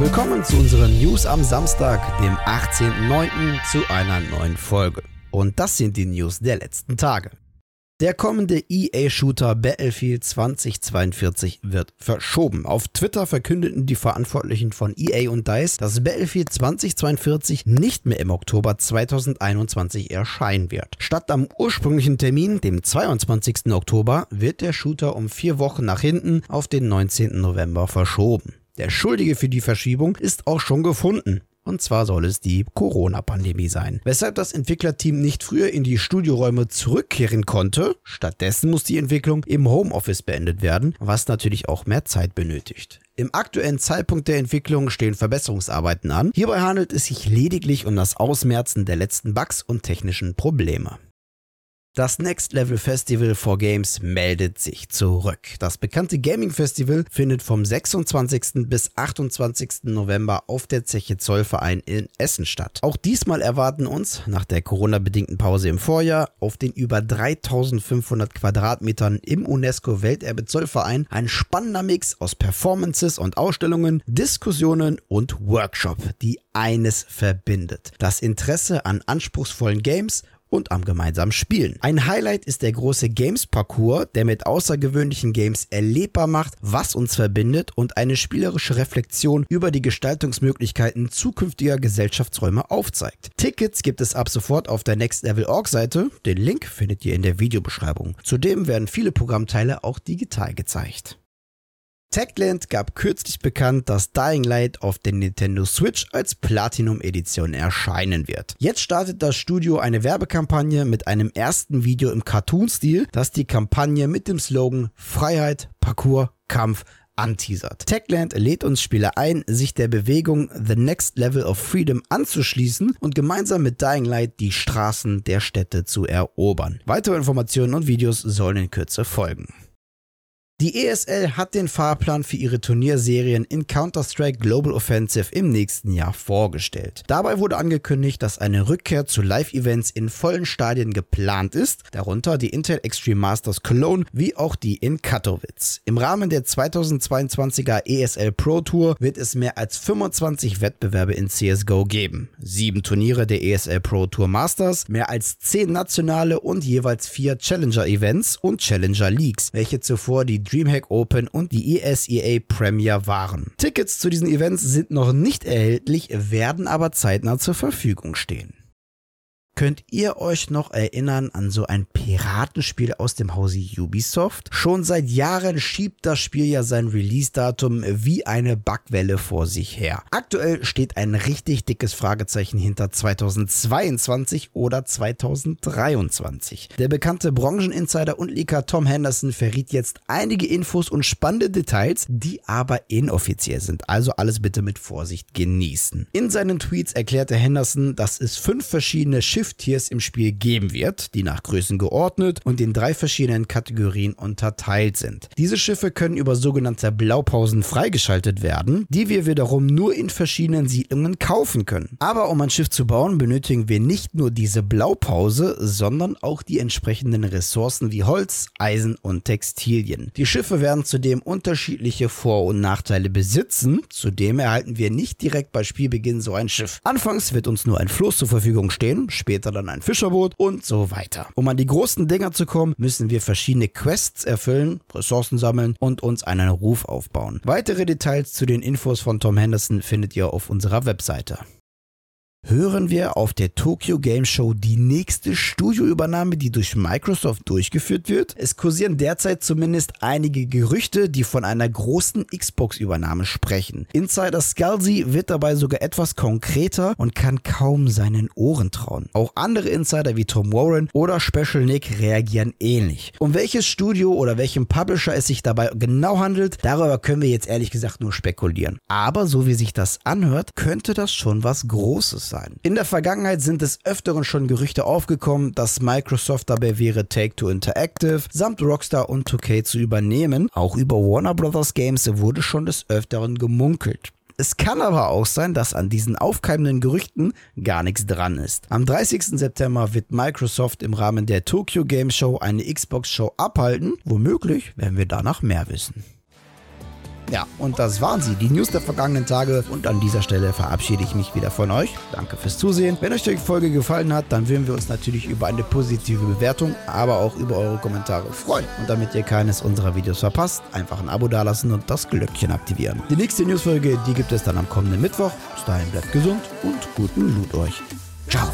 Willkommen zu unseren News am Samstag, dem 18.09. zu einer neuen Folge. Und das sind die News der letzten Tage. Der kommende EA-Shooter Battlefield 2042 wird verschoben. Auf Twitter verkündeten die Verantwortlichen von EA und DICE, dass Battlefield 2042 nicht mehr im Oktober 2021 erscheinen wird. Statt am ursprünglichen Termin, dem 22. Oktober, wird der Shooter um vier Wochen nach hinten auf den 19. November verschoben. Der Schuldige für die Verschiebung ist auch schon gefunden. Und zwar soll es die Corona-Pandemie sein. Weshalb das Entwicklerteam nicht früher in die Studioräume zurückkehren konnte. Stattdessen muss die Entwicklung im Homeoffice beendet werden, was natürlich auch mehr Zeit benötigt. Im aktuellen Zeitpunkt der Entwicklung stehen Verbesserungsarbeiten an. Hierbei handelt es sich lediglich um das Ausmerzen der letzten Bugs und technischen Probleme. Das Next Level Festival for Games meldet sich zurück. Das bekannte Gaming Festival findet vom 26. bis 28. November auf der Zeche Zollverein in Essen statt. Auch diesmal erwarten uns, nach der Corona-bedingten Pause im Vorjahr, auf den über 3500 Quadratmetern im UNESCO Welterbe Zollverein ein spannender Mix aus Performances und Ausstellungen, Diskussionen und Workshop, die eines verbindet. Das Interesse an anspruchsvollen Games und am gemeinsamen Spielen. Ein Highlight ist der große Games-Parcours, der mit außergewöhnlichen Games erlebbar macht, was uns verbindet und eine spielerische Reflexion über die Gestaltungsmöglichkeiten zukünftiger Gesellschaftsräume aufzeigt. Tickets gibt es ab sofort auf der Next Level Org Seite. Den Link findet ihr in der Videobeschreibung. Zudem werden viele Programmteile auch digital gezeigt. Techland gab kürzlich bekannt, dass Dying Light auf der Nintendo Switch als Platinum Edition erscheinen wird. Jetzt startet das Studio eine Werbekampagne mit einem ersten Video im Cartoon-Stil, das die Kampagne mit dem Slogan Freiheit, Parcours, Kampf anteasert. Techland lädt uns Spieler ein, sich der Bewegung The Next Level of Freedom anzuschließen und gemeinsam mit Dying Light die Straßen der Städte zu erobern. Weitere Informationen und Videos sollen in Kürze folgen. Die ESL hat den Fahrplan für ihre Turnierserien in Counter-Strike Global Offensive im nächsten Jahr vorgestellt. Dabei wurde angekündigt, dass eine Rückkehr zu Live-Events in vollen Stadien geplant ist, darunter die Intel Extreme Masters Cologne wie auch die in Katowice. Im Rahmen der 2022er ESL Pro Tour wird es mehr als 25 Wettbewerbe in CSGO geben. Sieben Turniere der ESL Pro Tour Masters, mehr als zehn nationale und jeweils vier Challenger-Events und Challenger Leagues, welche zuvor die Dreamhack Open und die ESEA Premier waren. Tickets zu diesen Events sind noch nicht erhältlich, werden aber zeitnah zur Verfügung stehen. Könnt ihr euch noch erinnern an so ein Piratenspiel aus dem Hause Ubisoft? Schon seit Jahren schiebt das Spiel ja sein Release-Datum wie eine Backwelle vor sich her. Aktuell steht ein richtig dickes Fragezeichen hinter 2022 oder 2023. Der bekannte Brancheninsider und Leaker Tom Henderson verriet jetzt einige Infos und spannende Details, die aber inoffiziell sind. Also alles bitte mit Vorsicht genießen. In seinen Tweets erklärte Henderson, dass es fünf verschiedene Schiffe Schiff-Tiers im Spiel geben wird, die nach Größen geordnet und in drei verschiedenen Kategorien unterteilt sind. Diese Schiffe können über sogenannte Blaupausen freigeschaltet werden, die wir wiederum nur in verschiedenen Siedlungen kaufen können. Aber um ein Schiff zu bauen, benötigen wir nicht nur diese Blaupause, sondern auch die entsprechenden Ressourcen wie Holz, Eisen und Textilien. Die Schiffe werden zudem unterschiedliche Vor- und Nachteile besitzen, zudem erhalten wir nicht direkt bei Spielbeginn so ein Schiff. Anfangs wird uns nur ein Floß zur Verfügung stehen, später später dann ein Fischerboot und so weiter. Um an die großen Dinger zu kommen, müssen wir verschiedene Quests erfüllen, Ressourcen sammeln und uns einen Ruf aufbauen. Weitere Details zu den Infos von Tom Henderson findet ihr auf unserer Webseite hören wir auf der Tokyo Game Show die nächste Studioübernahme, die durch Microsoft durchgeführt wird. Es kursieren derzeit zumindest einige Gerüchte, die von einer großen Xbox-Übernahme sprechen. Insider Scalzi wird dabei sogar etwas konkreter und kann kaum seinen Ohren trauen. Auch andere Insider wie Tom Warren oder Special Nick reagieren ähnlich. Um welches Studio oder welchem Publisher es sich dabei genau handelt, darüber können wir jetzt ehrlich gesagt nur spekulieren. Aber so wie sich das anhört, könnte das schon was Großes sein. In der Vergangenheit sind des Öfteren schon Gerüchte aufgekommen, dass Microsoft dabei wäre, Take-Two Interactive samt Rockstar und 2K zu übernehmen. Auch über Warner Bros. Games wurde schon des Öfteren gemunkelt. Es kann aber auch sein, dass an diesen aufkeimenden Gerüchten gar nichts dran ist. Am 30. September wird Microsoft im Rahmen der Tokyo Game Show eine Xbox Show abhalten. Womöglich werden wir danach mehr wissen. Ja, und das waren sie, die News der vergangenen Tage. Und an dieser Stelle verabschiede ich mich wieder von euch. Danke fürs Zusehen. Wenn euch die Folge gefallen hat, dann würden wir uns natürlich über eine positive Bewertung, aber auch über eure Kommentare freuen. Und damit ihr keines unserer Videos verpasst, einfach ein Abo dalassen und das Glöckchen aktivieren. Die nächste Newsfolge, die gibt es dann am kommenden Mittwoch. Bis dahin bleibt gesund und guten Loot euch. Ciao.